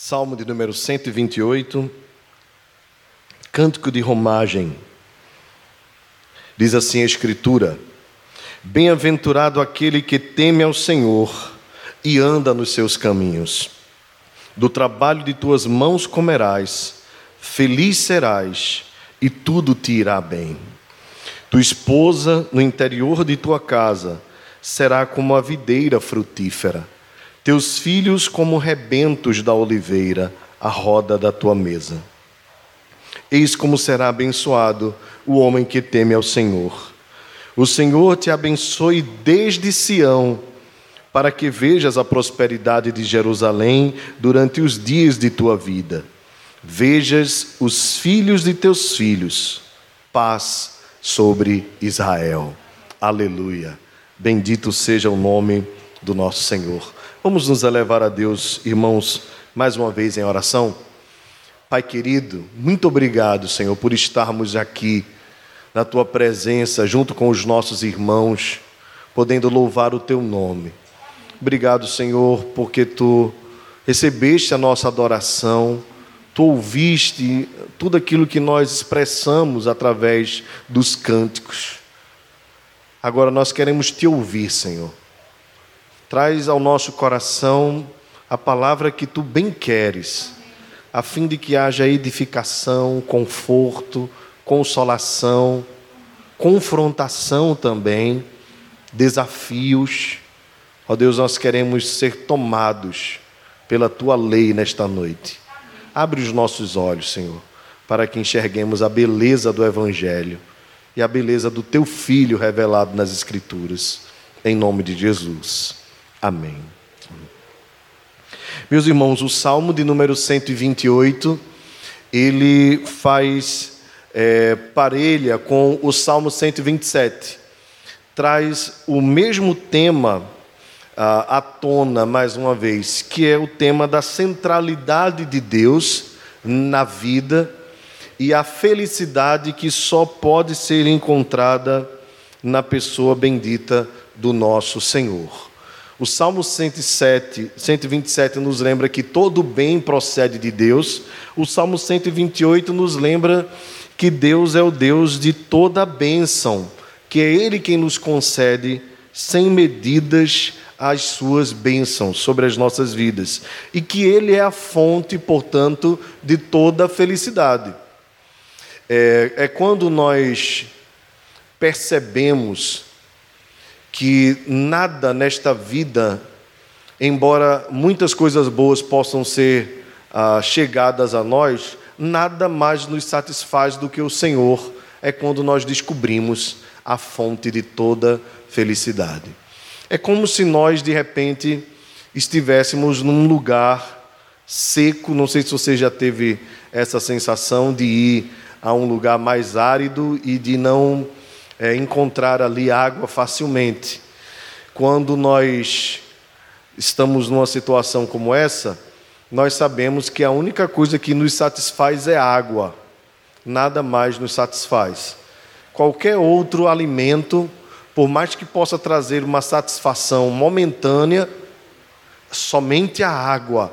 Salmo de número 128, cântico de romagem. Diz assim a Escritura: Bem-aventurado aquele que teme ao Senhor e anda nos seus caminhos. Do trabalho de tuas mãos comerás, feliz serás e tudo te irá bem. Tua esposa no interior de tua casa será como a videira frutífera teus filhos como rebentos da oliveira, à roda da tua mesa. Eis como será abençoado o homem que teme ao Senhor. O Senhor te abençoe desde Sião, para que vejas a prosperidade de Jerusalém durante os dias de tua vida. Vejas os filhos de teus filhos. Paz sobre Israel. Aleluia. Bendito seja o nome do nosso Senhor. Vamos nos elevar a Deus, irmãos, mais uma vez em oração. Pai querido, muito obrigado, Senhor, por estarmos aqui na tua presença, junto com os nossos irmãos, podendo louvar o teu nome. Obrigado, Senhor, porque tu recebeste a nossa adoração, tu ouviste tudo aquilo que nós expressamos através dos cânticos. Agora nós queremos te ouvir, Senhor. Traz ao nosso coração a palavra que tu bem queres, a fim de que haja edificação, conforto, consolação, confrontação também, desafios. Ó Deus, nós queremos ser tomados pela tua lei nesta noite. Abre os nossos olhos, Senhor, para que enxerguemos a beleza do Evangelho e a beleza do teu Filho revelado nas Escrituras. Em nome de Jesus. Amém. Meus irmãos, o Salmo de número 128, ele faz é, parelha com o Salmo 127. Traz o mesmo tema ah, à tona, mais uma vez, que é o tema da centralidade de Deus na vida e a felicidade que só pode ser encontrada na pessoa bendita do nosso Senhor. O Salmo 107, 127 nos lembra que todo bem procede de Deus. O Salmo 128 nos lembra que Deus é o Deus de toda bênção, que é Ele quem nos concede sem medidas as suas bênçãos sobre as nossas vidas e que Ele é a fonte, portanto, de toda felicidade. É, é quando nós percebemos que nada nesta vida, embora muitas coisas boas possam ser ah, chegadas a nós, nada mais nos satisfaz do que o Senhor, é quando nós descobrimos a fonte de toda felicidade. É como se nós, de repente, estivéssemos num lugar seco, não sei se você já teve essa sensação de ir a um lugar mais árido e de não é, encontrar ali água facilmente. Quando nós estamos numa situação como essa, nós sabemos que a única coisa que nos satisfaz é água, nada mais nos satisfaz. Qualquer outro alimento, por mais que possa trazer uma satisfação momentânea, somente a água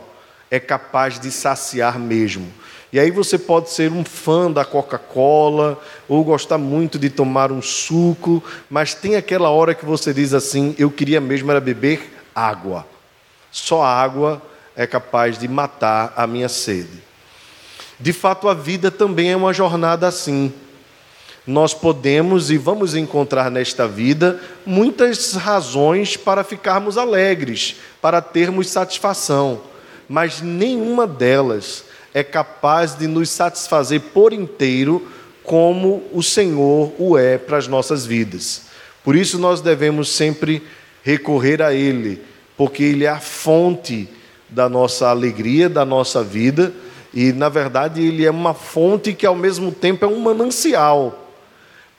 é capaz de saciar mesmo. E aí você pode ser um fã da Coca-Cola ou gostar muito de tomar um suco, mas tem aquela hora que você diz assim: eu queria mesmo era beber água. Só água é capaz de matar a minha sede. De fato, a vida também é uma jornada assim. Nós podemos e vamos encontrar nesta vida muitas razões para ficarmos alegres, para termos satisfação, mas nenhuma delas é capaz de nos satisfazer por inteiro, como o Senhor o é para as nossas vidas. Por isso nós devemos sempre recorrer a Ele, porque Ele é a fonte da nossa alegria, da nossa vida, e na verdade Ele é uma fonte que ao mesmo tempo é um manancial,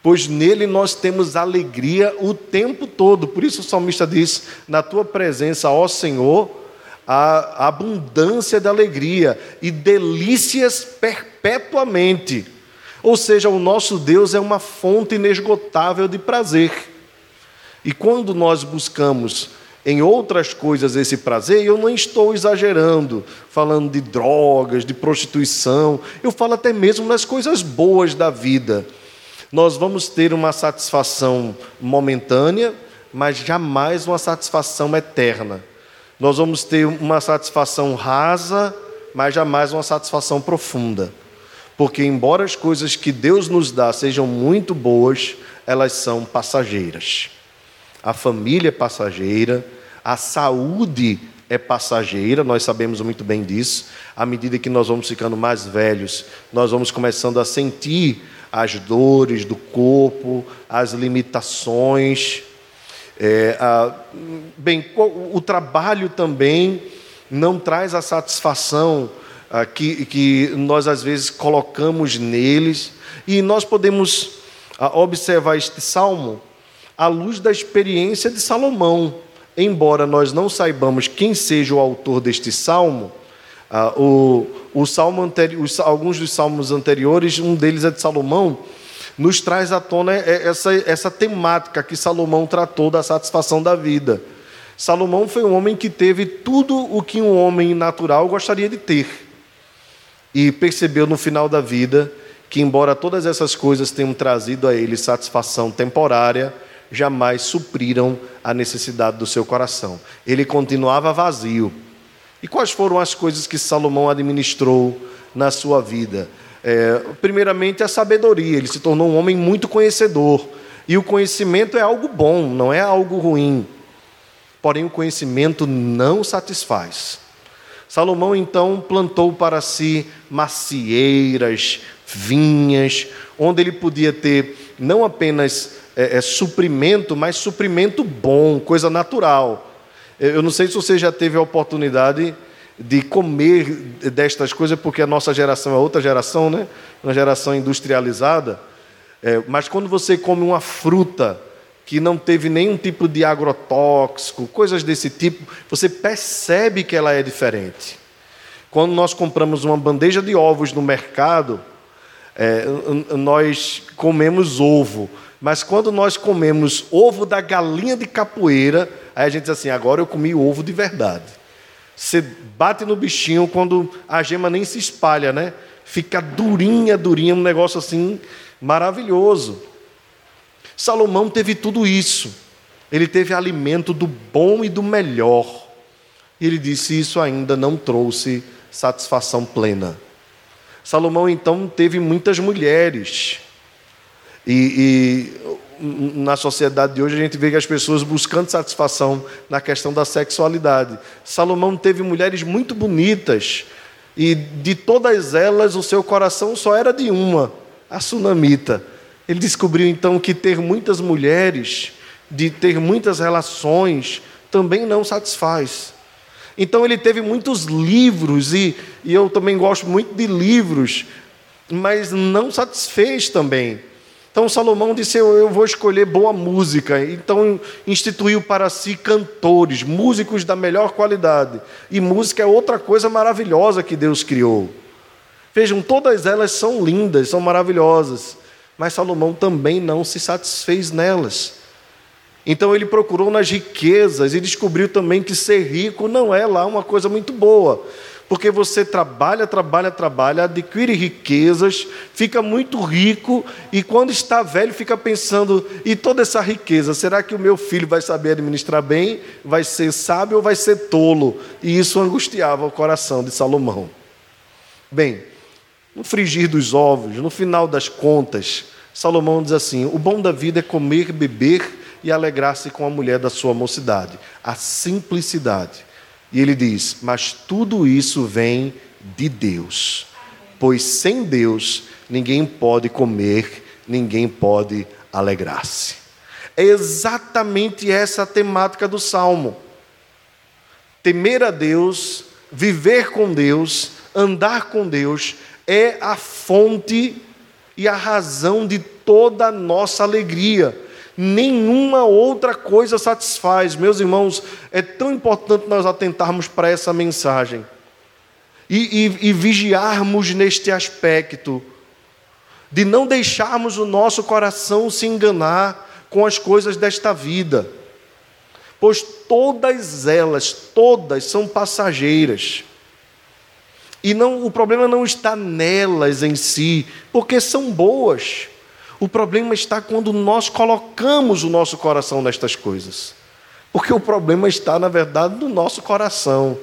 pois nele nós temos alegria o tempo todo. Por isso o salmista diz: Na tua presença, ó Senhor, a abundância de alegria e delícias perpetuamente. Ou seja, o nosso Deus é uma fonte inesgotável de prazer. E quando nós buscamos em outras coisas esse prazer, eu não estou exagerando, falando de drogas, de prostituição, eu falo até mesmo nas coisas boas da vida. Nós vamos ter uma satisfação momentânea, mas jamais uma satisfação eterna. Nós vamos ter uma satisfação rasa, mas jamais uma satisfação profunda. Porque, embora as coisas que Deus nos dá sejam muito boas, elas são passageiras. A família é passageira, a saúde é passageira, nós sabemos muito bem disso. À medida que nós vamos ficando mais velhos, nós vamos começando a sentir as dores do corpo, as limitações. É, a, bem, o trabalho também não traz a satisfação a, que, que nós às vezes colocamos neles, e nós podemos a, observar este salmo à luz da experiência de Salomão. Embora nós não saibamos quem seja o autor deste salmo, ah, o, o salmo anteri os, alguns dos salmos anteriores, um deles é de Salomão, nos traz à tona essa, essa temática que Salomão tratou da satisfação da vida. Salomão foi um homem que teve tudo o que um homem natural gostaria de ter. E percebeu no final da vida que, embora todas essas coisas tenham trazido a ele satisfação temporária, jamais supriram a necessidade do seu coração. Ele continuava vazio. E quais foram as coisas que Salomão administrou na sua vida? É, primeiramente, a sabedoria. Ele se tornou um homem muito conhecedor. E o conhecimento é algo bom, não é algo ruim. Porém, o conhecimento não satisfaz. Salomão então plantou para si macieiras, vinhas, onde ele podia ter não apenas é, é, suprimento, mas suprimento bom, coisa natural. Eu não sei se você já teve a oportunidade de comer destas coisas, porque a nossa geração é outra geração, né? Uma geração industrializada. É, mas quando você come uma fruta que não teve nenhum tipo de agrotóxico, coisas desse tipo, você percebe que ela é diferente. Quando nós compramos uma bandeja de ovos no mercado, é, nós comemos ovo. Mas quando nós comemos ovo da galinha de capoeira, aí a gente diz assim: agora eu comi ovo de verdade. Você bate no bichinho quando a gema nem se espalha, né? Fica durinha, durinha, um negócio assim maravilhoso. Salomão teve tudo isso. Ele teve alimento do bom e do melhor. E ele disse: Isso ainda não trouxe satisfação plena. Salomão então teve muitas mulheres. E, e, na sociedade de hoje a gente vê que as pessoas buscando satisfação na questão da sexualidade. Salomão teve mulheres muito bonitas. E de todas elas o seu coração só era de uma, a sunamita. Ele descobriu então que ter muitas mulheres, de ter muitas relações, também não satisfaz. Então ele teve muitos livros, e, e eu também gosto muito de livros, mas não satisfez também. Então Salomão disse: Eu vou escolher boa música. Então instituiu para si cantores, músicos da melhor qualidade. E música é outra coisa maravilhosa que Deus criou. Vejam, todas elas são lindas, são maravilhosas. Mas Salomão também não se satisfez nelas. Então ele procurou nas riquezas e descobriu também que ser rico não é lá uma coisa muito boa. Porque você trabalha, trabalha, trabalha, adquire riquezas, fica muito rico e quando está velho fica pensando: e toda essa riqueza, será que o meu filho vai saber administrar bem, vai ser sábio ou vai ser tolo? E isso angustiava o coração de Salomão. Bem, no frigir dos ovos, no final das contas, Salomão diz assim: o bom da vida é comer, beber e alegrar-se com a mulher da sua mocidade. A simplicidade. E ele diz: Mas tudo isso vem de Deus. Pois sem Deus ninguém pode comer, ninguém pode alegrar-se. É exatamente essa a temática do salmo. Temer a Deus, viver com Deus, andar com Deus, é a fonte e a razão de toda a nossa alegria nenhuma outra coisa satisfaz. Meus irmãos, é tão importante nós atentarmos para essa mensagem e, e, e vigiarmos neste aspecto, de não deixarmos o nosso coração se enganar com as coisas desta vida. pois todas elas, todas são passageiras. E não, o problema não está nelas em si, porque são boas. O problema está quando nós colocamos o nosso coração nestas coisas. Porque o problema está, na verdade, no nosso coração.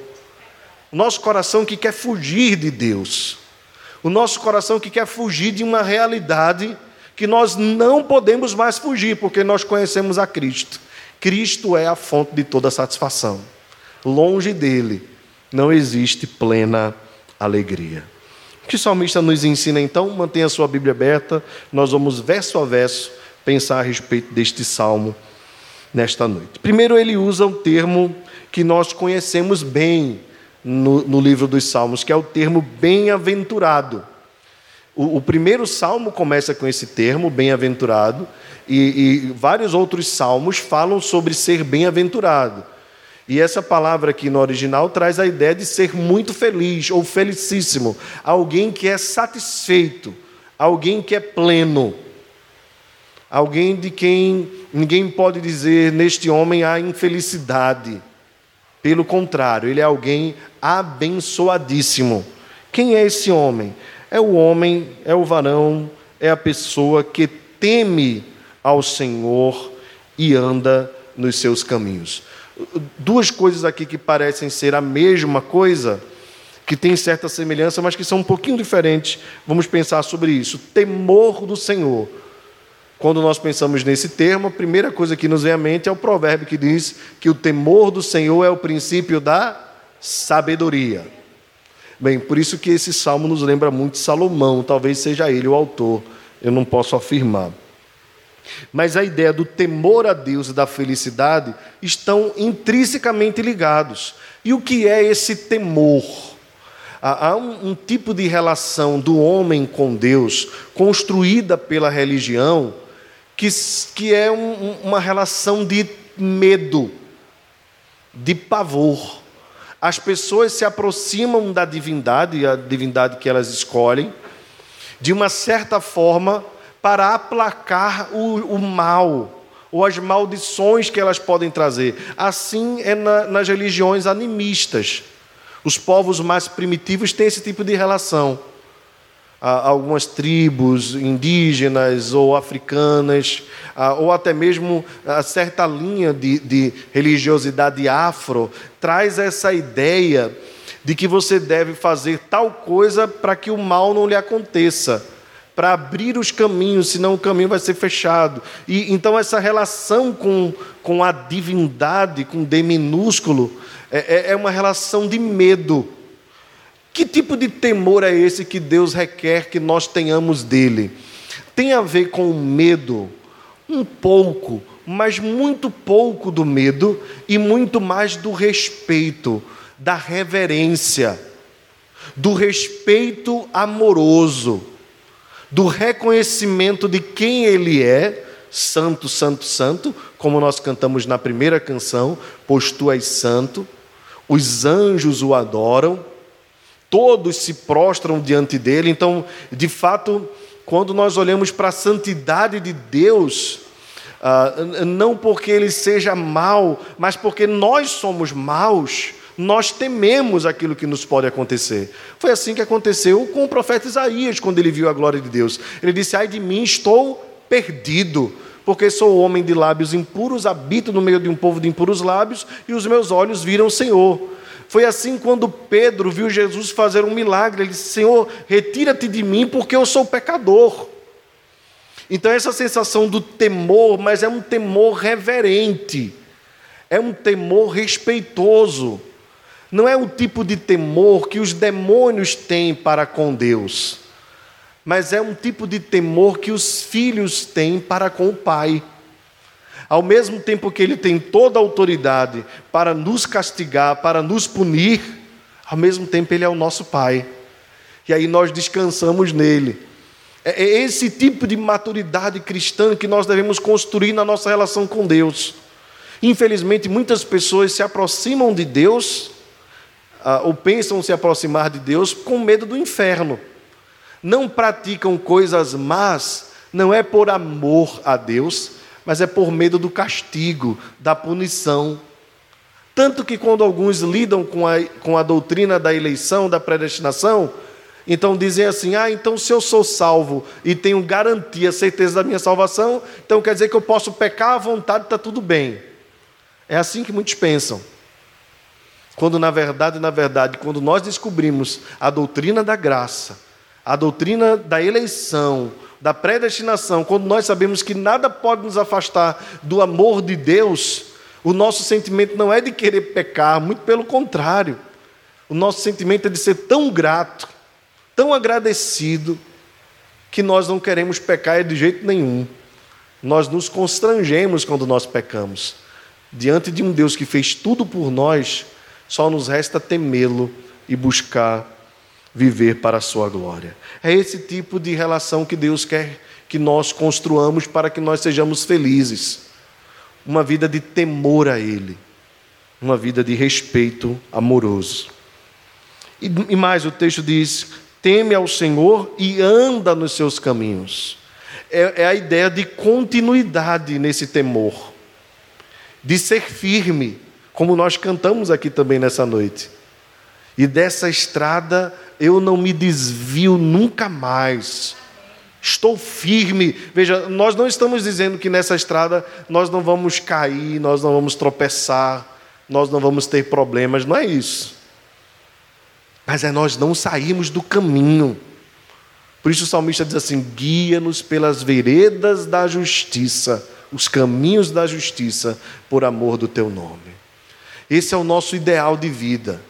O nosso coração que quer fugir de Deus. O nosso coração que quer fugir de uma realidade que nós não podemos mais fugir, porque nós conhecemos a Cristo. Cristo é a fonte de toda satisfação. Longe dele não existe plena alegria. O que o salmista nos ensina então? Mantenha a sua Bíblia aberta, nós vamos verso a verso pensar a respeito deste salmo nesta noite. Primeiro, ele usa um termo que nós conhecemos bem no, no livro dos Salmos, que é o termo bem-aventurado. O, o, primeiro salmo começa com esse termo, bem-aventurado, e, e vários outros salmos falam sobre ser bem-aventurado. E essa palavra aqui no original traz a ideia de ser muito feliz ou felicíssimo, alguém que é satisfeito, alguém que é pleno, alguém de quem ninguém pode dizer neste homem há infelicidade. Pelo contrário, ele é alguém abençoadíssimo. Quem é esse homem? É o homem, é o varão, é a pessoa que teme ao Senhor e anda nos seus caminhos duas coisas aqui que parecem ser a mesma coisa, que tem certa semelhança, mas que são um pouquinho diferentes. Vamos pensar sobre isso. Temor do Senhor. Quando nós pensamos nesse termo, a primeira coisa que nos vem à mente é o provérbio que diz que o temor do Senhor é o princípio da sabedoria. Bem, por isso que esse salmo nos lembra muito Salomão, talvez seja ele o autor, eu não posso afirmar. Mas a ideia do temor a Deus e da felicidade estão intrinsecamente ligados. E o que é esse temor? Há um, um tipo de relação do homem com Deus construída pela religião que, que é um, uma relação de medo, de pavor. As pessoas se aproximam da divindade, a divindade que elas escolhem, de uma certa forma para aplacar o, o mal ou as maldições que elas podem trazer. Assim é na, nas religiões animistas. Os povos mais primitivos têm esse tipo de relação. Há algumas tribos indígenas ou africanas, ou até mesmo a certa linha de, de religiosidade afro, traz essa ideia de que você deve fazer tal coisa para que o mal não lhe aconteça para abrir os caminhos, senão o caminho vai ser fechado. E então essa relação com, com a divindade, com D minúsculo, é, é, é uma relação de medo. Que tipo de temor é esse que Deus requer que nós tenhamos dele? Tem a ver com o medo, um pouco, mas muito pouco do medo e muito mais do respeito, da reverência, do respeito amoroso do reconhecimento de quem Ele é, Santo, Santo, Santo, como nós cantamos na primeira canção, pois Tu és santo, os anjos o adoram, todos se prostram diante dele. Então, de fato, quando nós olhamos para a santidade de Deus, uh, não porque ele seja mau, mas porque nós somos maus, nós tememos aquilo que nos pode acontecer. Foi assim que aconteceu com o profeta Isaías, quando ele viu a glória de Deus. Ele disse: Ai de mim, estou perdido, porque sou homem de lábios impuros, habito no meio de um povo de impuros lábios, e os meus olhos viram o Senhor. Foi assim quando Pedro viu Jesus fazer um milagre. Ele disse: Senhor, retira-te de mim, porque eu sou pecador. Então, essa sensação do temor, mas é um temor reverente, é um temor respeitoso não é o tipo de temor que os demônios têm para com Deus, mas é um tipo de temor que os filhos têm para com o Pai. Ao mesmo tempo que Ele tem toda a autoridade para nos castigar, para nos punir, ao mesmo tempo Ele é o nosso Pai. E aí nós descansamos nele. É, é esse tipo de maturidade cristã que nós devemos construir na nossa relação com Deus. Infelizmente, muitas pessoas se aproximam de Deus ah, ou pensam se aproximar de Deus com medo do inferno. Não praticam coisas más, não é por amor a Deus, mas é por medo do castigo, da punição. Tanto que quando alguns lidam com a, com a doutrina da eleição, da predestinação, então dizem assim: ah, então se eu sou salvo e tenho garantia, certeza da minha salvação, então quer dizer que eu posso pecar à vontade, está tudo bem. É assim que muitos pensam. Quando na verdade, na verdade, quando nós descobrimos a doutrina da graça, a doutrina da eleição, da predestinação, quando nós sabemos que nada pode nos afastar do amor de Deus, o nosso sentimento não é de querer pecar, muito pelo contrário. O nosso sentimento é de ser tão grato, tão agradecido, que nós não queremos pecar de jeito nenhum. Nós nos constrangemos quando nós pecamos. Diante de um Deus que fez tudo por nós, só nos resta temê-lo e buscar viver para a sua glória. É esse tipo de relação que Deus quer que nós construamos para que nós sejamos felizes. Uma vida de temor a Ele, uma vida de respeito amoroso. E, mais, o texto diz: teme ao Senhor e anda nos seus caminhos. É, é a ideia de continuidade nesse temor, de ser firme, como nós cantamos aqui também nessa noite. E dessa estrada eu não me desvio nunca mais. Estou firme. Veja, nós não estamos dizendo que nessa estrada nós não vamos cair, nós não vamos tropeçar, nós não vamos ter problemas, não é isso. Mas é nós não sairmos do caminho. Por isso o salmista diz assim: guia-nos pelas veredas da justiça, os caminhos da justiça, por amor do teu nome. Esse é o nosso ideal de vida.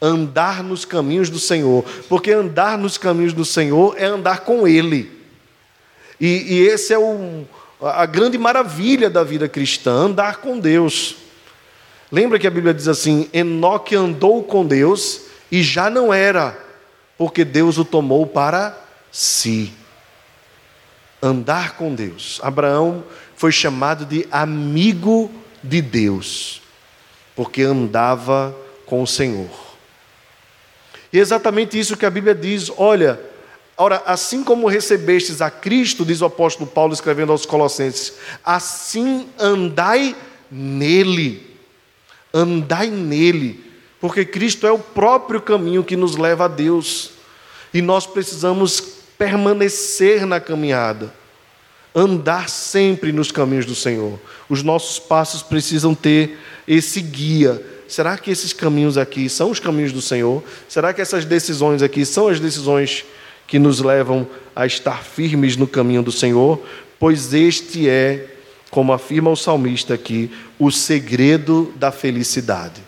Andar nos caminhos do Senhor. Porque andar nos caminhos do Senhor é andar com Ele. E, e esse é o, a grande maravilha da vida cristã, andar com Deus. Lembra que a Bíblia diz assim: Enoque andou com Deus e já não era, porque Deus o tomou para si. Andar com Deus. Abraão foi chamado de amigo de Deus porque andava com o Senhor. E é exatamente isso que a Bíblia diz: olha, ora, assim como recebestes a Cristo, diz o apóstolo Paulo escrevendo aos Colossenses, assim andai nele. Andai nele, porque Cristo é o próprio caminho que nos leva a Deus. E nós precisamos permanecer na caminhada andar sempre nos caminhos do Senhor. Os nossos passos precisam ter esse guia. Será que esses caminhos aqui são os caminhos do Senhor? Será que essas decisões aqui são as decisões que nos levam a estar firmes no caminho do Senhor? Pois este é, como afirma o salmista aqui, o segredo da felicidade: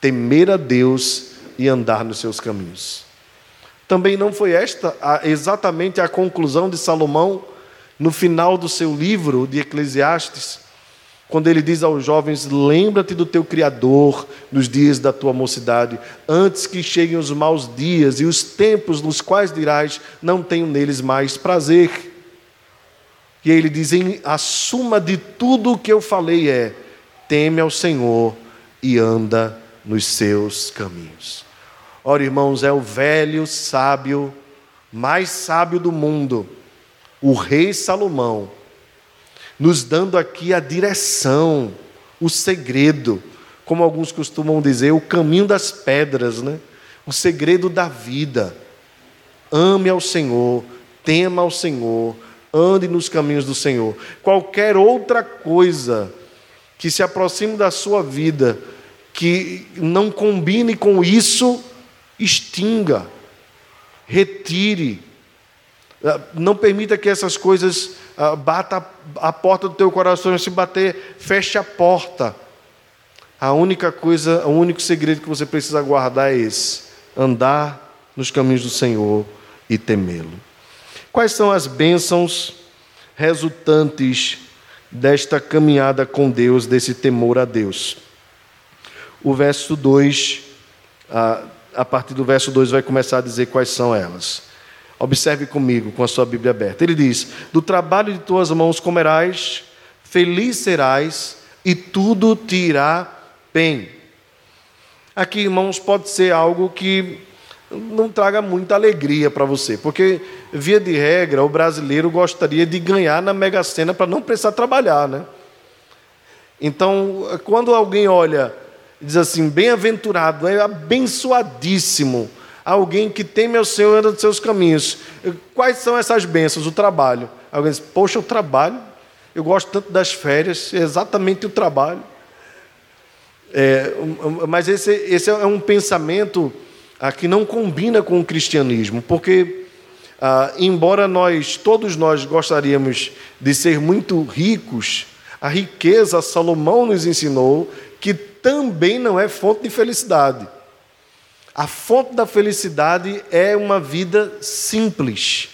temer a Deus e andar nos seus caminhos. Também não foi esta exatamente a conclusão de Salomão no final do seu livro de Eclesiastes, quando ele diz aos jovens: Lembra-te do teu Criador nos dias da tua mocidade, antes que cheguem os maus dias e os tempos nos quais dirás: Não tenho neles mais prazer. E ele diz: A suma de tudo o que eu falei é: teme ao Senhor e anda nos seus caminhos. Ora, irmãos, é o velho sábio, mais sábio do mundo o rei Salomão, nos dando aqui a direção, o segredo, como alguns costumam dizer, o caminho das pedras, né? o segredo da vida. Ame ao Senhor, tema ao Senhor, ande nos caminhos do Senhor. Qualquer outra coisa que se aproxime da sua vida, que não combine com isso, extinga, retire não permita que essas coisas ah, bata a porta do teu coração. Se bater, feche a porta. A única coisa, o único segredo que você precisa guardar é esse: andar nos caminhos do Senhor e temê-lo. Quais são as bênçãos resultantes desta caminhada com Deus, desse temor a Deus? O verso 2, ah, a partir do verso 2, vai começar a dizer quais são elas. Observe comigo com a sua Bíblia aberta. Ele diz: Do trabalho de tuas mãos comerás, feliz serás e tudo te irá bem. Aqui, irmãos, pode ser algo que não traga muita alegria para você, porque, via de regra, o brasileiro gostaria de ganhar na Mega Sena para não precisar trabalhar, né? Então, quando alguém olha e diz assim, bem-aventurado, é abençoadíssimo, alguém que teme ao Senhor anda dos seus caminhos. Quais são essas bênçãos? O trabalho. Alguém diz, poxa, o trabalho, eu gosto tanto das férias, é exatamente o trabalho. É, mas esse, esse é um pensamento ah, que não combina com o cristianismo, porque, ah, embora nós, todos nós gostaríamos de ser muito ricos, a riqueza, Salomão nos ensinou que também não é fonte de felicidade. A fonte da felicidade é uma vida simples.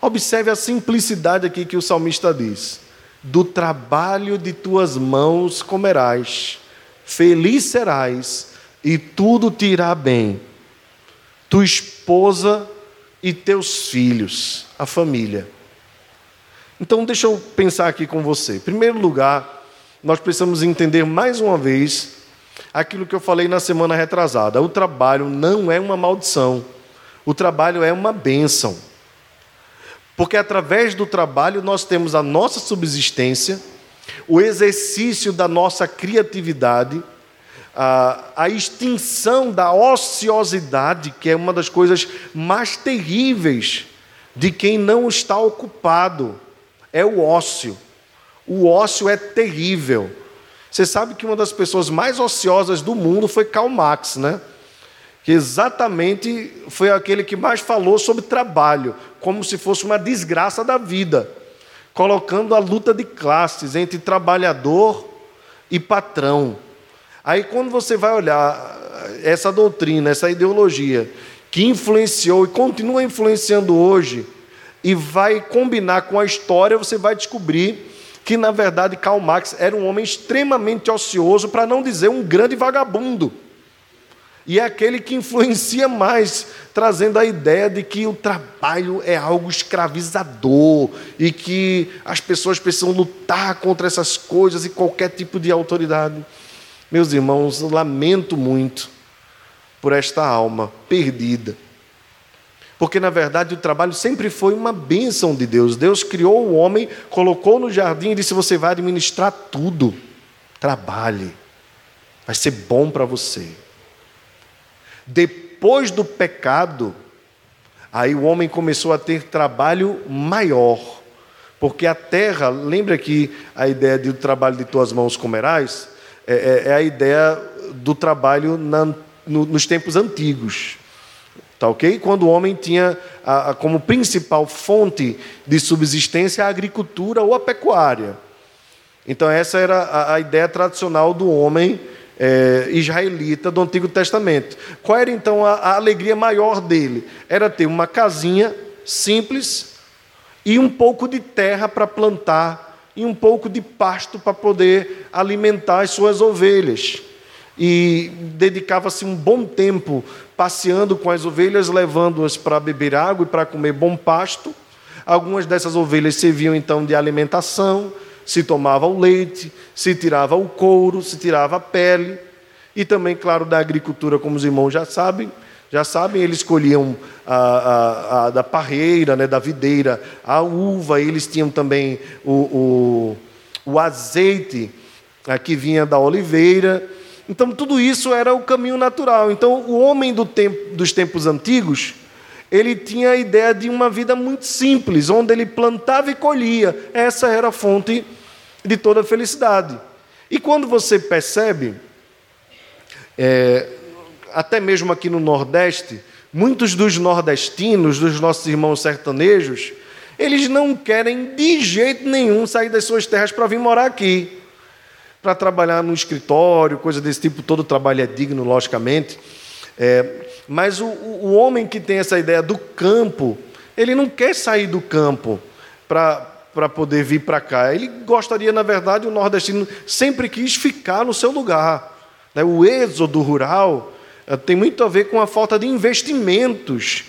Observe a simplicidade aqui que o salmista diz: Do trabalho de tuas mãos comerás feliz serás e tudo te irá bem. Tua esposa e teus filhos, a família. Então, deixa eu pensar aqui com você. Em primeiro lugar, nós precisamos entender mais uma vez aquilo que eu falei na semana retrasada. O trabalho não é uma maldição, o trabalho é uma bênção. Porque através do trabalho nós temos a nossa subsistência o exercício da nossa criatividade, a, a extinção da ociosidade, que é uma das coisas mais terríveis de quem não está ocupado, é o ócio. O ócio é terrível. Você sabe que uma das pessoas mais ociosas do mundo foi Karl Marx, né? Que exatamente foi aquele que mais falou sobre trabalho, como se fosse uma desgraça da vida colocando a luta de classes entre trabalhador e patrão. Aí, quando você vai olhar essa doutrina, essa ideologia, que influenciou e continua influenciando hoje, e vai combinar com a história, você vai descobrir que, na verdade, Karl Marx era um homem extremamente ocioso, para não dizer um grande vagabundo. E é aquele que influencia mais, trazendo a ideia de que o trabalho é algo escravizador e que as pessoas precisam lutar contra essas coisas e qualquer tipo de autoridade. Meus irmãos, lamento muito por esta alma perdida. Porque, na verdade, o trabalho sempre foi uma bênção de Deus. Deus criou o homem, colocou no jardim e disse: Você vai administrar tudo. Trabalhe, vai ser bom para você. Depois do pecado, aí o homem começou a ter trabalho maior. Porque a terra, lembra que a ideia do trabalho de tuas mãos comerás? É, é, é a ideia do trabalho na, no, nos tempos antigos. Tá ok? Quando o homem tinha a, a, como principal fonte de subsistência a agricultura ou a pecuária. Então, essa era a, a ideia tradicional do homem é, israelita do Antigo Testamento. Qual era então a, alegria maior dele? Era ter uma casinha simples e um pouco de terra para plantar e um pouco de pasto para poder alimentar as suas ovelhas. E dedicava-se um bom tempo passeando com as ovelhas, levando-as para beber água e para comer bom pasto. Algumas dessas ovelhas serviam então de alimentação, se tomava o leite, se tirava o couro, se tirava a pele, e também, claro, da agricultura, como os irmãos já sabem, já sabem, eles colhiam a, a, a, da parreira, né, da videira, a uva, eles tinham também o, o, o azeite a, que vinha da oliveira. Então, tudo isso era o caminho natural. Então, o homem do tempo, dos tempos antigos, ele tinha a ideia de uma vida muito simples, onde ele plantava e colhia. Essa era a fonte de toda a felicidade. E quando você percebe, é, até mesmo aqui no Nordeste, muitos dos nordestinos, dos nossos irmãos sertanejos, eles não querem de jeito nenhum sair das suas terras para vir morar aqui, para trabalhar no escritório, coisa desse tipo. Todo trabalho é digno, logicamente. É, mas o, o homem que tem essa ideia do campo, ele não quer sair do campo para poder vir para cá. Ele gostaria, na verdade, o nordestino sempre quis ficar no seu lugar. Né? O êxodo rural eh, tem muito a ver com a falta de investimentos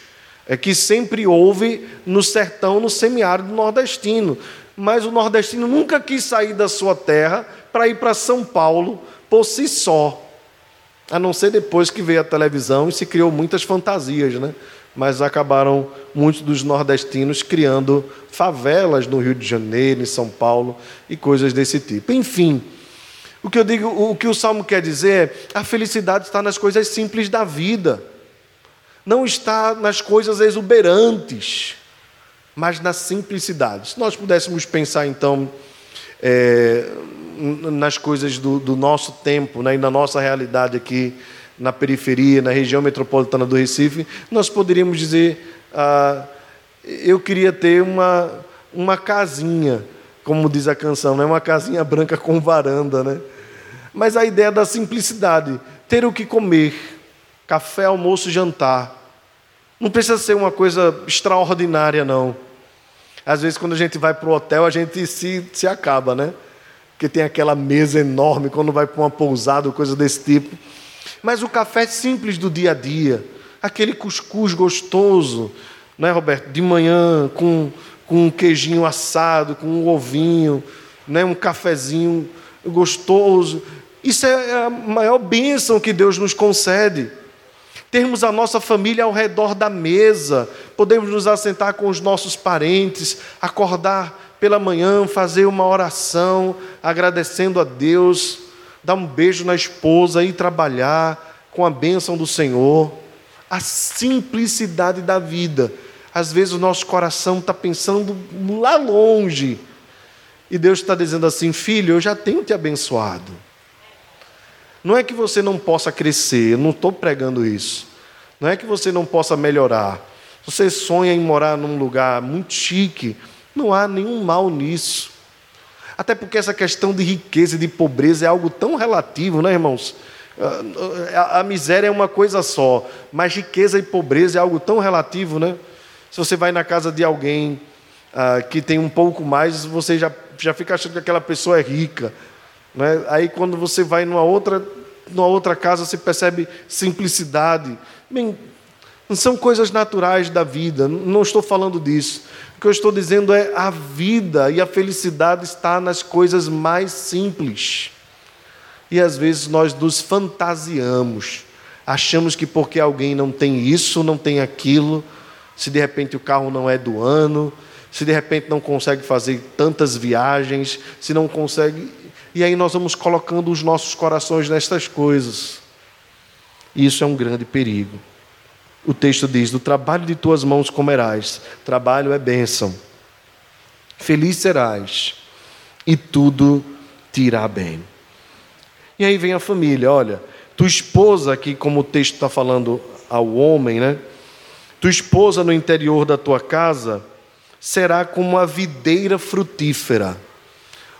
é, que sempre houve no sertão, no semiárido nordestino. Mas o nordestino nunca quis sair da sua terra para ir para São Paulo por si só. A não ser depois que veio a televisão e se criou muitas fantasias, né? Mas acabaram muitos dos nordestinos criando favelas no Rio de Janeiro, em São Paulo e coisas desse tipo. Enfim, O que eu digo, o que o salmo quer dizer é: a felicidade está nas coisas simples da vida, não está nas coisas exuberantes, mas na simplicidade. Se nós pudéssemos pensar então é, nas coisas do, do, nosso tempo né, e na nossa realidade aqui na periferia, na região metropolitana do Recife, nós poderíamos dizer: ah, eu queria ter uma, uma casinha, como diz a canção, né, uma casinha branca com varanda, né? mas a ideia da simplicidade, ter o que comer, café, almoço, jantar. Não precisa ser uma coisa extraordinária, não. Às vezes, quando a gente vai para o hotel, a gente se, se acaba, né? Porque tem aquela mesa enorme, quando vai para uma pousada, coisa desse tipo. Mas o café simples do dia a dia, aquele cuscuz gostoso, né, Roberto? De manhã, com, com um queijinho assado, com um ovinho, né, um cafezinho gostoso. Isso é a maior bênção que Deus nos concede. Termos a nossa família ao redor da mesa, podemos nos assentar com os nossos parentes, acordar pela manhã, fazer uma oração, agradecendo a Deus, dar um beijo na esposa, ir trabalhar com a bênção do Senhor. A simplicidade da vida. Às vezes o nosso coração está pensando lá longe. E Deus está dizendo assim: Filho, eu já tenho te abençoado. Não é que você não possa crescer, eu não estou pregando isso. Não é que você não possa melhorar. Você sonha em morar num lugar muito chique, não há nenhum mal nisso. Até porque essa questão de riqueza e de pobreza é algo tão relativo, né, irmãos? A, miséria é uma coisa só, mas riqueza e pobreza é algo tão relativo, né? Se você vai na casa de alguém ah, que tem um pouco mais, você já, já fica achando que aquela pessoa é rica. Né? Aí quando você vai numa outra, numa outra casa, você percebe simplicidade. Bem, são coisas naturais da vida, não estou falando disso. O que eu estou dizendo é a vida e a felicidade está nas coisas mais simples. E às vezes nós nos fantasiamos, achamos que porque alguém não tem isso, não tem aquilo, se de repente o carro não é do ano, se de repente não consegue fazer tantas viagens, se não consegue e aí nós vamos colocando os nossos corações nestas coisas. E isso é um grande perigo. O texto diz: Do trabalho de tuas mãos comerás. Trabalho é bênção. Feliz serás, e tudo te irá bem. E aí vem a família: olha, tua esposa, aqui, como o texto está falando ao homem, né? Tua esposa no interior da tua casa será como uma videira frutífera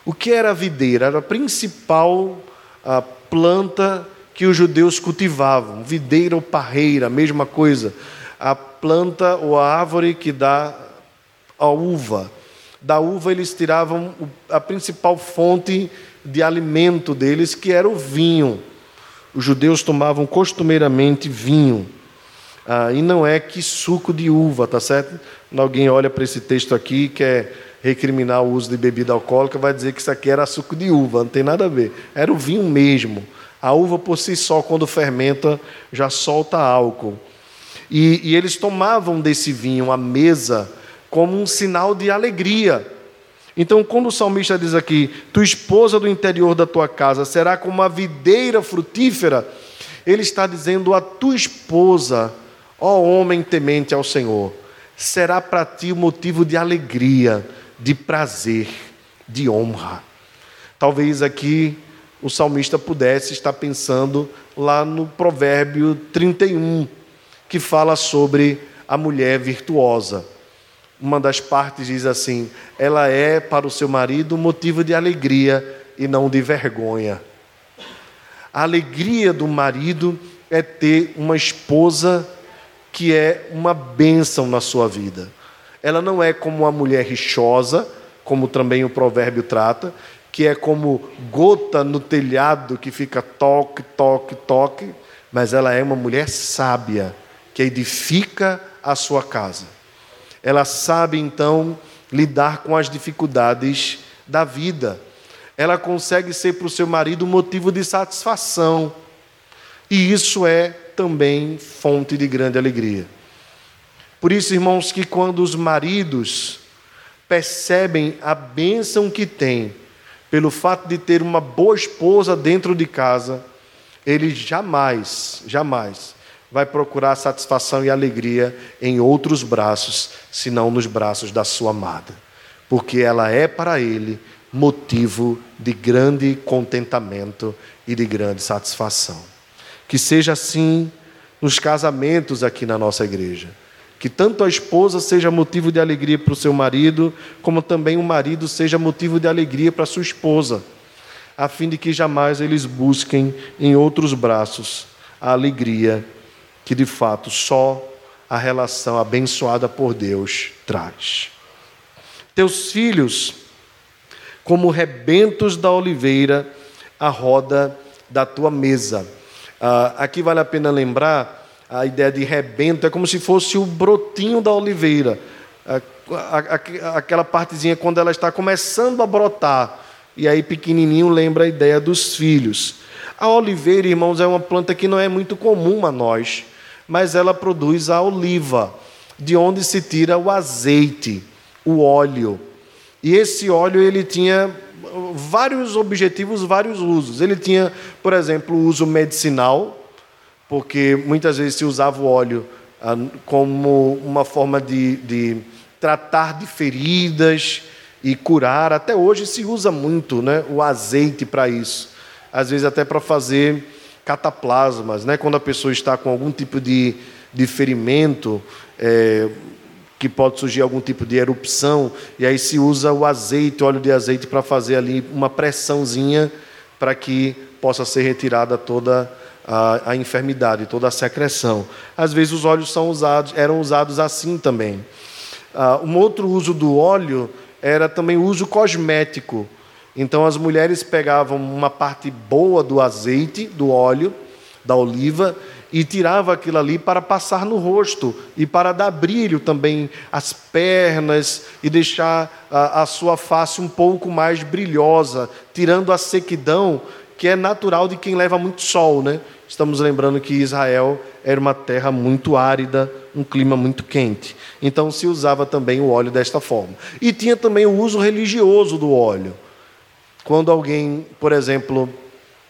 o que era a videira? Era a principal a planta que os judeus cultivavam. Videira ou parreira, mesma coisa. A planta ou a árvore que dá a uva. Da uva eles tiravam a principal fonte de alimento deles, que era o vinho. Os judeus tomavam costumeiramente vinho. Ah, e não é que suco de uva, tá certo? Quando alguém olha para esse texto aqui, que é recriminar o uso de bebida alcoólica, vai dizer que isso aqui era suco de uva, não tem nada a ver. Era o vinho mesmo. A uva por si só, quando fermenta, já solta álcool. E, e eles tomavam desse vinho à mesa como um sinal de alegria. Então, quando o salmista diz aqui, tua esposa do interior da tua casa será como uma videira frutífera, ele está dizendo a tua esposa, ó homem temente ao Senhor, será para ti o motivo de alegria, de prazer, de honra. Talvez aqui o salmista pudesse estar pensando lá no Provérbio 31, que fala sobre a mulher virtuosa. Uma das partes diz assim: ela é para o seu marido motivo de alegria e não de vergonha. A alegria do marido é ter uma esposa que é uma bênção na sua vida ela não é como uma mulher rixosa, como também o provérbio trata, que é como gota no telhado que fica toque, toque, toque, mas ela é uma mulher sábia, que edifica a sua casa. Ela sabe então lidar com as dificuldades da vida. Ela consegue ser para o seu marido motivo de satisfação. E isso é também fonte de grande alegria. Por isso, irmãos, que quando os maridos percebem a bênção que têm pelo fato de ter uma boa esposa dentro de casa, ele jamais, jamais vai procurar satisfação e alegria em outros braços, senão nos braços da sua amada, porque ela é para ele motivo de grande contentamento e de grande satisfação. Que seja assim nos casamentos aqui na nossa igreja. Que tanto a esposa seja motivo de alegria para o seu marido, como também o marido seja motivo de alegria para a sua esposa, a fim de que jamais eles busquem em outros braços a alegria que de fato só a relação abençoada por Deus traz. Teus filhos, como rebentos da oliveira, a roda da tua mesa. Ah, aqui vale a pena lembrar a ideia de rebento, é como se fosse o brotinho da oliveira. Aquela partezinha quando ela está começando a brotar. E aí, pequenininho, lembra a ideia dos filhos. A oliveira, irmãos, é uma planta que não é muito comum a nós mas ela produz a oliva, de onde se tira o azeite, o óleo. E esse óleo ele tinha vários objetivos, vários usos. Ele tinha, por exemplo, o uso medicinal, porque muitas vezes se usava o óleo ah, como uma forma de, de tratar de feridas e curar. Até hoje se usa muito né, o azeite para isso. Às vezes até para fazer cataplasmas, né? quando a pessoa está com algum tipo de, de ferimento, é, que pode surgir algum tipo de erupção, e aí se usa o azeite, óleo de azeite, para fazer ali uma pressãozinha para que possa ser retirada toda a, a, enfermidade, toda a secreção. Às vezes os óleos são usados, eram usados assim também. Ah, um outro uso do óleo era também o uso cosmético. Então as mulheres pegavam uma parte boa do azeite, do óleo, da oliva, e tirava aquilo ali para passar no rosto e para dar brilho também às pernas e deixar a, a sua face um pouco mais brilhosa, tirando a sequidão que é natural de quem leva muito sol, né? Estamos lembrando que Israel era uma terra muito árida, um clima muito quente. Então se usava também o óleo desta forma. E tinha também o uso religioso do óleo. Quando alguém, por exemplo,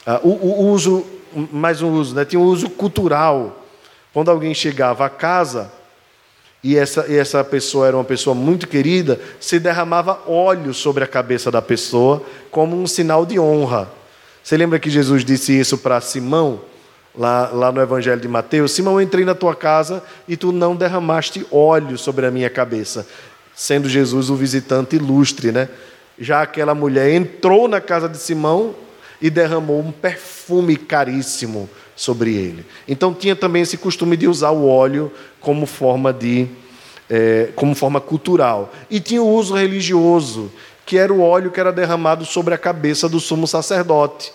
uh, o, o, uso, mais um uso, né? tinha um uso cultural. Quando alguém chegava à casa e essa, e essa pessoa era uma pessoa muito querida, se derramava óleo sobre a cabeça da pessoa como um sinal de honra. Você lembra que Jesus disse isso para Simão, lá, lá no Evangelho de Mateus? Simão, eu entrei na tua casa e tu não derramaste óleo sobre a minha cabeça, sendo Jesus o visitante ilustre, né? Já aquela mulher entrou na casa de Simão e derramou um perfume caríssimo sobre ele. Então tinha também esse costume de usar o óleo como forma de é, como forma cultural. E tinha o uso religioso, que era o óleo que era derramado sobre a cabeça do sumo sacerdote.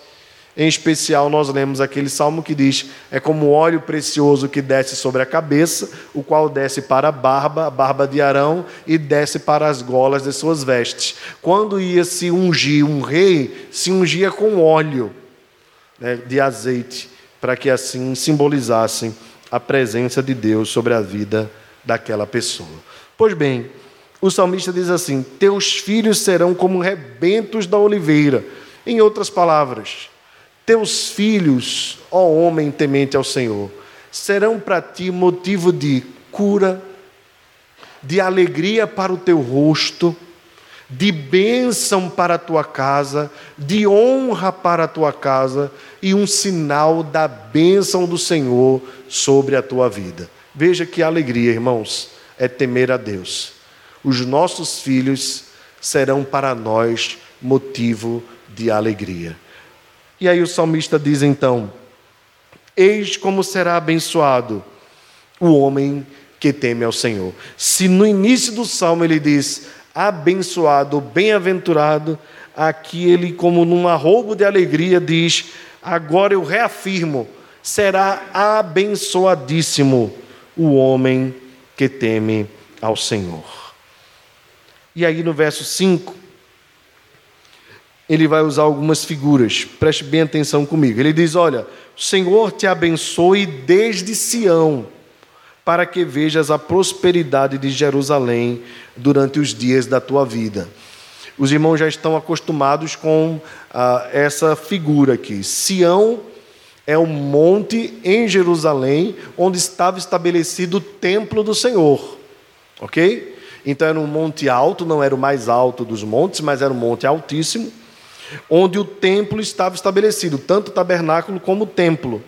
Em especial, nós lemos aquele salmo que diz: É como óleo precioso que desce sobre a cabeça, o qual desce para a barba, a barba de Arão, e desce para as golas de suas vestes. Quando ia se ungir um rei, se ungia com óleo né, de azeite, para que assim simbolizassem a presença de Deus sobre a vida daquela pessoa. Pois bem, o salmista diz assim: Teus filhos serão como rebentos da oliveira. Em outras palavras, teus filhos, ó homem temente ao Senhor, serão para ti motivo de cura, de alegria para o teu rosto, de bênção para a tua casa, de honra para a tua casa e um sinal da bênção do Senhor sobre a tua vida. Veja que alegria, irmãos, é temer a Deus. Os nossos filhos serão para nós motivo de alegria. E aí o salmista diz então: Eis como será abençoado o homem que teme ao Senhor. Se no início do salmo ele diz abençoado, bem-aventurado, aqui ele, como num arrobo de alegria, diz: agora eu reafirmo, será abençoadíssimo o homem que teme ao Senhor. E aí no verso 5, ele vai usar algumas figuras. Preste bem atenção comigo. Ele diz: Olha, o Senhor te abençoe desde Sião, para que vejas a prosperidade de Jerusalém durante os dias da tua vida. Os irmãos já estão acostumados com ah, essa figura aqui. Sião é um monte em Jerusalém onde estava estabelecido o templo do Senhor. Ok? Então era um monte alto, não era o mais alto dos montes, mas era um monte altíssimo, onde o templo estava estabelecido, tanto o tabernáculo como o templo.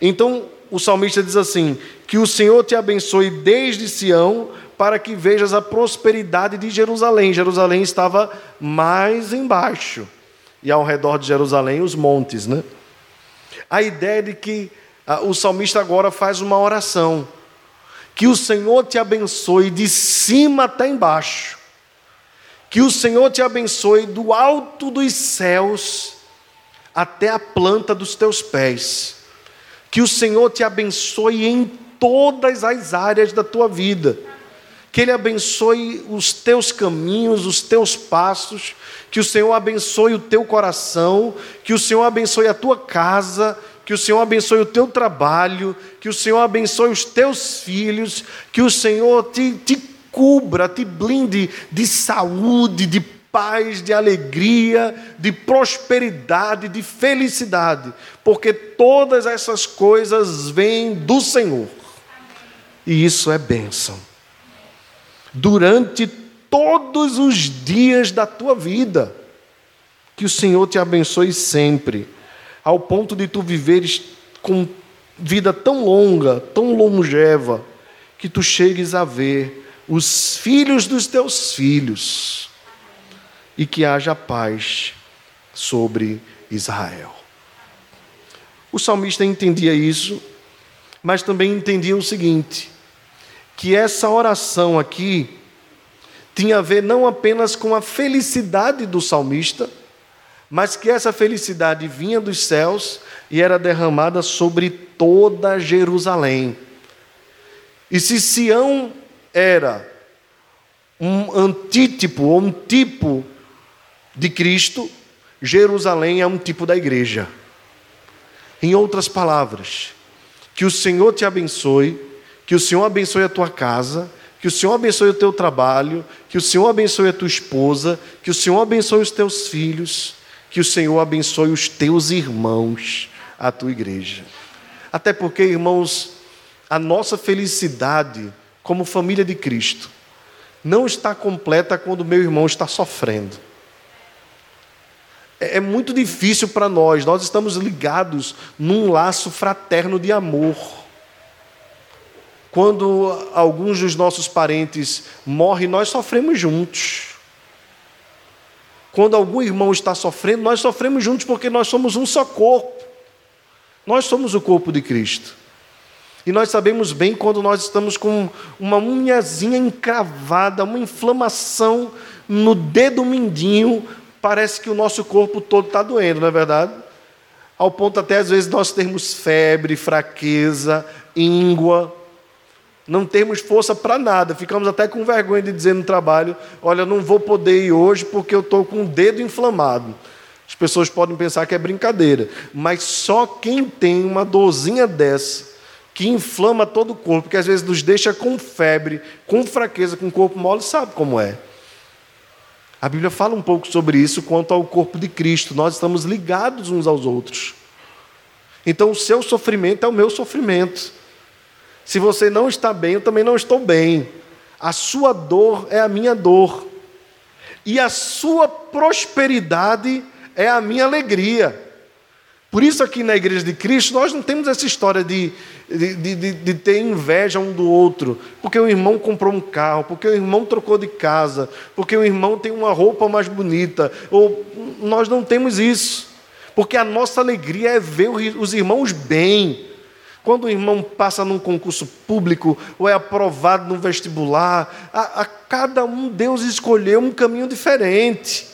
Então o salmista diz assim: Que o Senhor te abençoe desde Sião, para que vejas a prosperidade de Jerusalém. Jerusalém estava mais embaixo, e ao redor de Jerusalém os montes, né? A ideia de que ah, o salmista agora faz uma oração. Que o Senhor te abençoe de cima até embaixo. Que o Senhor te abençoe do alto dos céus até a planta dos teus pés. Que o Senhor te abençoe em todas as áreas da tua vida. Que Ele abençoe os teus caminhos, os teus passos. Que o Senhor abençoe o teu coração. Que o Senhor abençoe a tua casa. Que o Senhor abençoe o teu trabalho. Que o Senhor abençoe os teus filhos. Que o Senhor te, te cubra, te blinde de saúde, de paz, de alegria, de prosperidade, de felicidade, porque todas essas coisas vêm do Senhor. E isso é bênção. Durante todos os dias da tua vida, que o Senhor te abençoe sempre, ao ponto de tu viveres com vida tão longa, tão longeva, que tu chegues a ver os filhos dos teus filhos e que haja paz sobre Israel. O salmista entendia isso, mas também entendia o seguinte: que essa oração aqui tinha a ver não apenas com a felicidade do salmista, mas que essa felicidade vinha dos céus e era derramada sobre toda Jerusalém. E se Sião era um antítipo ou um tipo de Cristo, Jerusalém é um tipo da igreja. Em outras palavras, que o Senhor te abençoe, que o Senhor abençoe a tua casa, que o Senhor abençoe o teu trabalho, que o Senhor abençoe a tua esposa, que o Senhor abençoe os teus filhos, que o Senhor abençoe os teus irmãos, a tua igreja. Até porque, irmãos, a nossa felicidade como família de Cristo não está completa quando meu irmão está sofrendo. É, é muito difícil para nós, nós estamos ligados num laço fraterno de amor. Quando alguns dos nossos parentes morrem, nós sofremos juntos. Quando algum irmão está sofrendo, nós sofremos juntos porque nós somos um só corpo. Nós somos o corpo de Cristo. E nós sabemos bem quando nós estamos com uma unhazinha encravada, uma inflamação no dedo mindinho, parece que o nosso corpo todo está doendo, não é verdade? Ao ponto até às vezes nós termos febre, fraqueza, íngua, não temos força para nada, ficamos até com vergonha de dizer no trabalho: olha, não vou poder ir hoje porque eu estou com o dedo inflamado. As pessoas podem pensar que é brincadeira, mas só quem tem uma dorzinha dessa, que inflama todo o corpo, que às vezes nos deixa com febre, com fraqueza, com o corpo mole, sabe como é. A Bíblia fala um pouco sobre isso quanto ao corpo de Cristo. Nós estamos ligados uns aos outros. Então, o seu sofrimento é o meu sofrimento. Se você não está bem, eu também não estou bem. A sua dor é a minha dor. E a sua prosperidade é a minha alegria. Por isso, aqui na Igreja de Cristo, nós não temos essa história de, de, de, de, ter inveja um do outro, porque o irmão comprou um carro, porque o irmão trocou de casa, porque o irmão tem uma roupa mais bonita. Ou, nós não temos isso, porque a nossa alegria é ver os irmãos bem. Quando o irmão passa num concurso público ou é aprovado no vestibular, a, a cada um Deus escolheu um caminho diferente.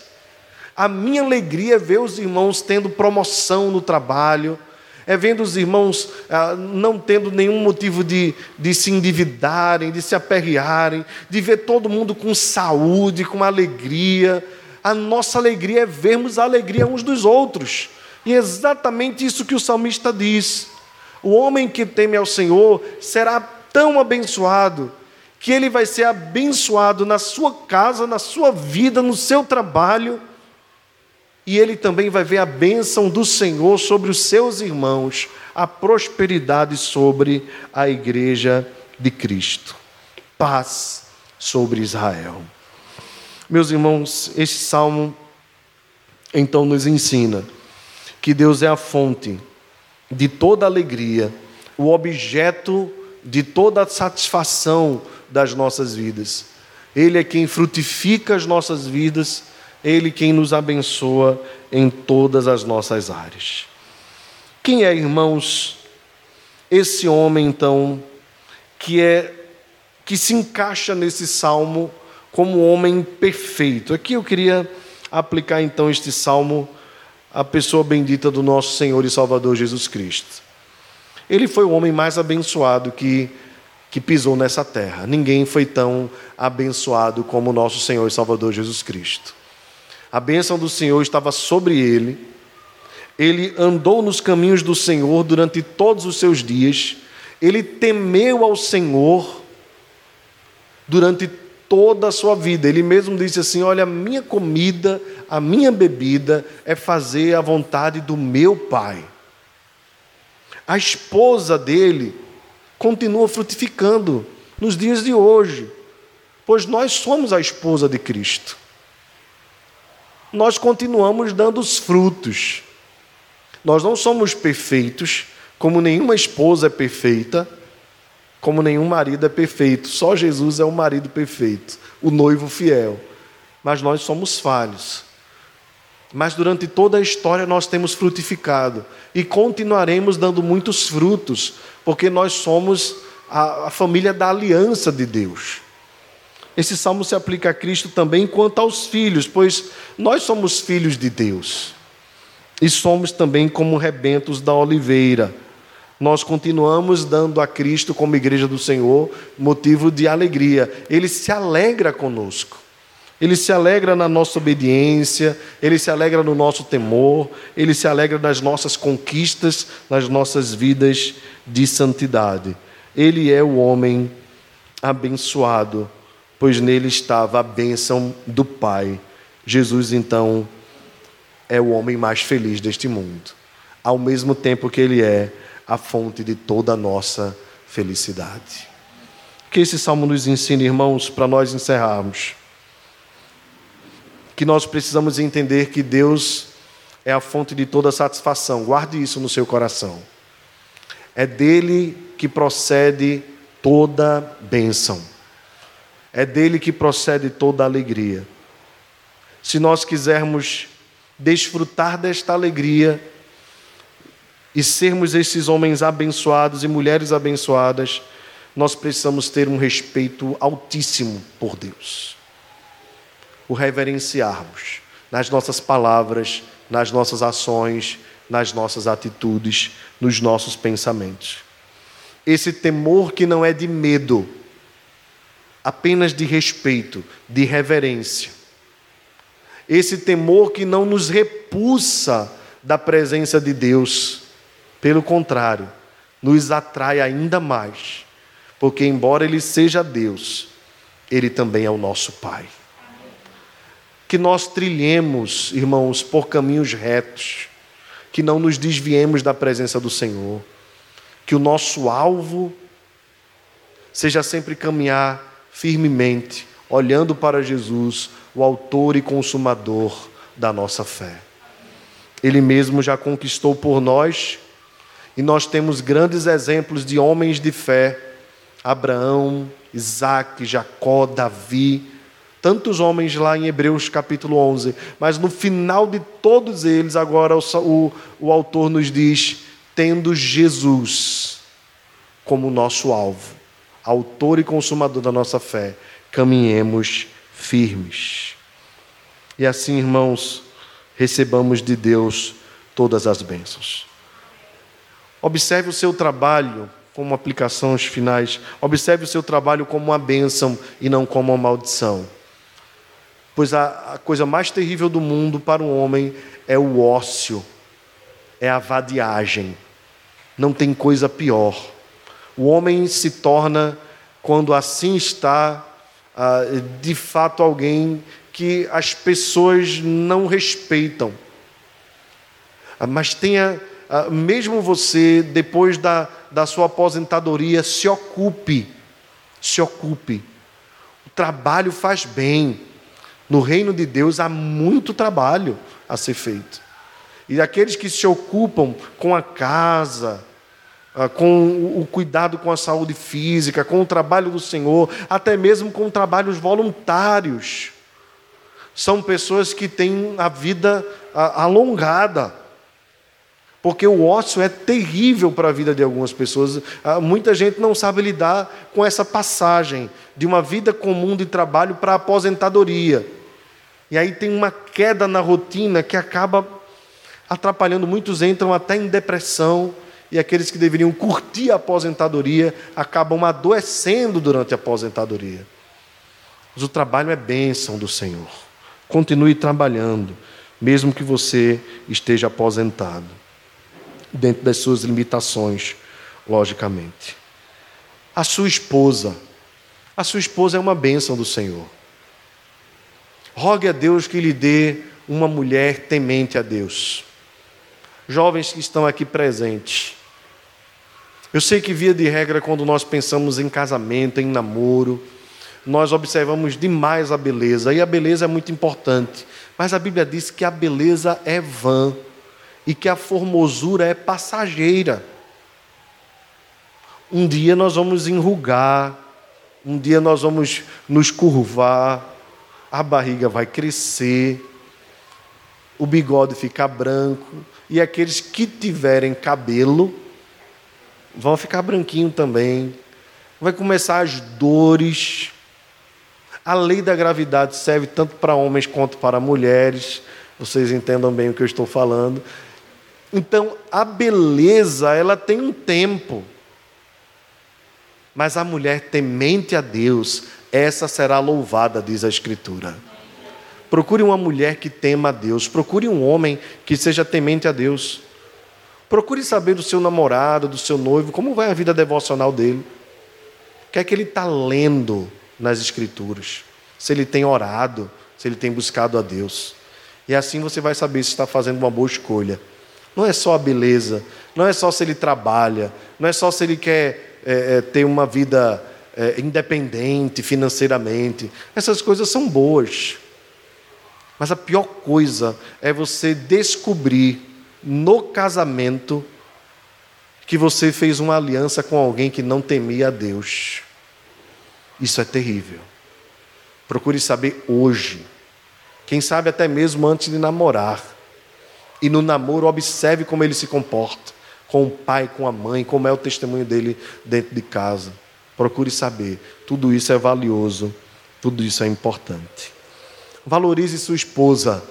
A minha alegria é ver os irmãos tendo promoção no trabalho, é vendo os irmãos ah, não tendo nenhum motivo de, de se endividarem, de se aperrearem, de ver todo mundo com saúde, com alegria. A nossa alegria é vermos a alegria uns dos outros. E é exatamente isso que o salmista diz. O homem que teme ao Senhor será tão abençoado que ele vai ser abençoado na sua casa, na sua vida, no seu trabalho, e ele também vai ver a bênção do Senhor sobre os seus irmãos, a prosperidade sobre a igreja de Cristo. Paz sobre Israel. Meus irmãos, este salmo então nos ensina que Deus é a fonte de toda alegria, o objeto de toda a satisfação das nossas vidas. Ele é quem frutifica as nossas vidas, ele quem nos abençoa em todas as nossas áreas. Quem é, irmãos, esse homem então que é que se encaixa nesse salmo como homem perfeito? Aqui eu queria aplicar então este salmo à pessoa bendita do nosso Senhor e Salvador Jesus Cristo. Ele foi o homem mais abençoado que que pisou nessa terra. Ninguém foi tão abençoado como o nosso Senhor e Salvador Jesus Cristo. A bênção do Senhor estava sobre ele. Ele andou nos caminhos do Senhor durante todos os seus dias. Ele temeu ao Senhor durante toda a sua vida. Ele mesmo disse assim: Olha, a minha comida, a minha bebida é fazer a vontade do meu Pai. A esposa dele continua frutificando nos dias de hoje, pois nós somos a esposa de Cristo. Nós continuamos dando os frutos. Nós não somos perfeitos, como nenhuma esposa é perfeita, como nenhum marido é perfeito. Só Jesus é o marido perfeito, o noivo fiel. Mas nós somos falhos. Mas durante toda a história nós temos frutificado e continuaremos dando muitos frutos, porque nós somos a, a família da aliança de Deus. Esse salmo se aplica a Cristo também quanto aos filhos, pois nós somos filhos de Deus e somos também como rebentos da oliveira. Nós continuamos dando a Cristo, como igreja do Senhor, motivo de alegria. Ele se alegra conosco. Ele se alegra na nossa obediência, ele se alegra no nosso temor, ele se alegra nas nossas conquistas, nas nossas vidas de santidade. Ele é o homem abençoado, pois nele estava a bênção do Pai. Jesus, então, é o homem mais feliz deste mundo, ao mesmo tempo que ele é a fonte de toda a nossa felicidade. Que esse salmo nos ensine, irmãos, para nós encerrarmos que nós precisamos entender que Deus é a fonte de toda satisfação. Guarde isso no seu coração. É dele que procede toda bênção. É dele que procede toda alegria. Se nós quisermos desfrutar desta alegria e sermos esses homens abençoados e mulheres abençoadas, nós precisamos ter um respeito altíssimo por Deus o reverenciarmos nas nossas palavras, nas nossas ações, nas nossas atitudes, nos nossos pensamentos. Esse temor que não é de medo, apenas de respeito, de reverência. Esse temor que não nos repulsa da presença de Deus, pelo contrário, nos atrai ainda mais, porque, embora Ele seja Deus, Ele também é o nosso Pai que nós trilhemos, irmãos, por caminhos retos, que não nos desviemos da presença do Senhor, que o nosso alvo seja sempre caminhar firmemente, olhando para Jesus, o Autor e Consumador da nossa fé. Ele mesmo já conquistou por nós, e nós temos grandes exemplos de homens de fé: Abraão, Isaac, Jacó, Davi, tantos homens lá em Hebreus capítulo 11, mas no final de todos eles, agora o, o, autor nos diz: tendo Jesus como nosso alvo, autor e consumador da nossa fé, caminhemos firmes. E assim, irmãos, recebamos de Deus todas as bênçãos. Observe o seu trabalho como aplicações finais. Observe o seu trabalho como uma bênção e não como uma maldição. Pois a, a coisa mais terrível do mundo para um homem é o ócio, é a vadiagem. Não tem coisa pior. O homem se torna quando assim está, ah, de fato, alguém que as pessoas não respeitam. Ah, mas tenha, mesmo você, depois da, da sua aposentadoria, se ocupe, se ocupe. O trabalho faz bem. No reino de Deus há muito trabalho a ser feito. E aqueles que se ocupam com a casa, ah, com o cuidado com a saúde física, com o trabalho do Senhor, até mesmo com trabalhos voluntários, são pessoas que têm a vida ah, alongada. Porque o ócio é terrível para a vida de algumas pessoas. Ah, muita gente não sabe lidar com essa passagem de uma vida comum de trabalho para a aposentadoria. E aí tem uma queda na rotina que acaba atrapalhando. Muitos entram até em depressão, e aqueles que deveriam curtir a aposentadoria acabam adoecendo durante a aposentadoria. Mas o trabalho é bênção do Senhor. Continue trabalhando, mesmo que você esteja aposentado, dentro das suas limitações, logicamente. A sua esposa, a sua esposa é uma bênção do Senhor. Rogue a Deus que lhe dê uma mulher temente a Deus. Jovens que estão aqui presentes. Eu sei que, via de regra, quando nós pensamos em casamento, em namoro, nós observamos demais a beleza, e a beleza é muito importante. Mas a Bíblia diz que a beleza é vã e que a formosura é passageira. Um dia nós vamos enrugar, um dia nós vamos nos curvar, a barriga vai crescer, o bigode ficar branco, e aqueles que tiverem cabelo vão ficar branquinho também. Vai começar as dores. A lei da gravidade serve tanto para homens quanto para mulheres. Vocês entendam bem o que eu estou falando. Então, a beleza, ela tem um tempo. Mas a mulher temente a Deus, essa será louvada, diz a Escritura. Procure uma mulher que tema a Deus, procure um homem que seja temente a Deus. Procure saber do seu namorado, do seu noivo, como vai a vida devocional dele. O que é que ele está lendo nas Escrituras? Se ele tem orado, se ele tem buscado a Deus. E assim você vai saber se está fazendo uma boa escolha. Não é só a beleza, não é só se ele trabalha, não é só se ele quer é, é, ter uma vida é, independente financeiramente. Essas coisas são boas. Mas a pior coisa é você descobrir no casamento que você fez uma aliança com alguém que não temia a Deus. Isso é terrível. Procure saber hoje. Quem sabe até mesmo antes de namorar. E no namoro, observe como ele se comporta com o pai, com a mãe, como é o testemunho dele dentro de casa. Procure saber. Tudo isso é valioso, tudo isso é importante. Valorize sua esposa,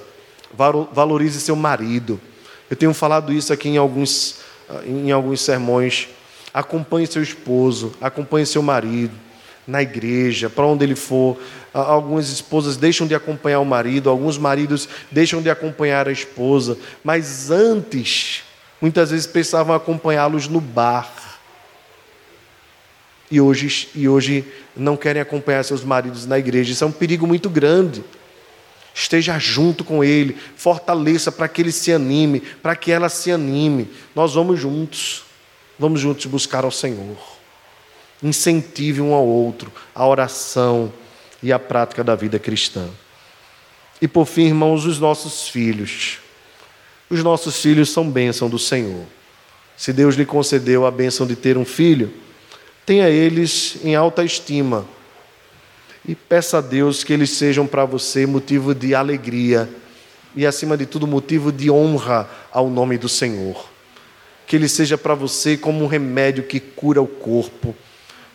valorize seu marido. Eu tenho falado isso aqui em alguns, em alguns sermões. Acompanhe seu esposo, acompanhe seu marido na igreja, para onde ele for. Algumas esposas deixam de acompanhar o marido, alguns maridos deixam de acompanhar a esposa, mas antes, muitas vezes pensavam acompanhá-los no bar e hoje, e hoje não querem acompanhar seus maridos na igreja. Isso é um perigo muito grande. Esteja junto com ele, fortaleça para que ele se anime, para que ela se anime. Nós vamos juntos, vamos juntos buscar ao Senhor. Incentive um ao outro a oração e a prática da vida cristã. E por fim, irmãos, os nossos filhos. Os nossos filhos são bênção do Senhor. Se Deus lhe concedeu a bênção de ter um filho, tenha eles em alta estima e peça a Deus que eles sejam para você motivo de alegria e, acima de tudo, motivo de honra ao nome do Senhor. Que eles sejam para você como um remédio que cura o corpo.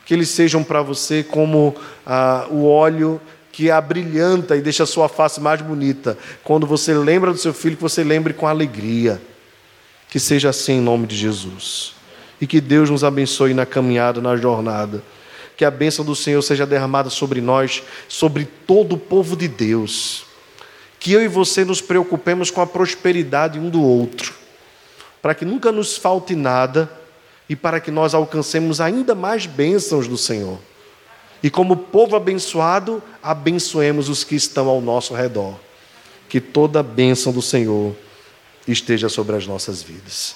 Que eles sejam para você como ah, o óleo que abrilhanta e deixa a sua face mais bonita. Quando você lembra do seu filho, que você lembre com alegria. Que seja assim em nome de Jesus. E que Deus nos abençoe na caminhada, na jornada. Que a bênção do Senhor seja derramada sobre nós, sobre todo o povo de Deus. Que eu e você nos preocupemos com a prosperidade um do outro, para que nunca nos falte nada e para que nós alcancemos ainda mais bênçãos do Senhor. E como povo abençoado, abençoemos os que estão ao nosso redor. Que toda a bênção do Senhor esteja sobre as nossas vidas.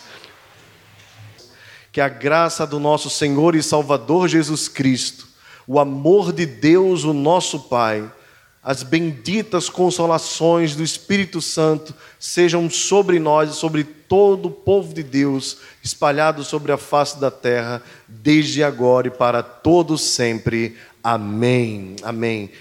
Que a graça do nosso Senhor e Salvador Jesus Cristo, o amor de Deus, o nosso Pai, as benditas consolações do Espírito Santo sejam sobre nós e sobre todo o povo de Deus, espalhado sobre a face da terra, desde agora e para todos sempre. Amém. Amém.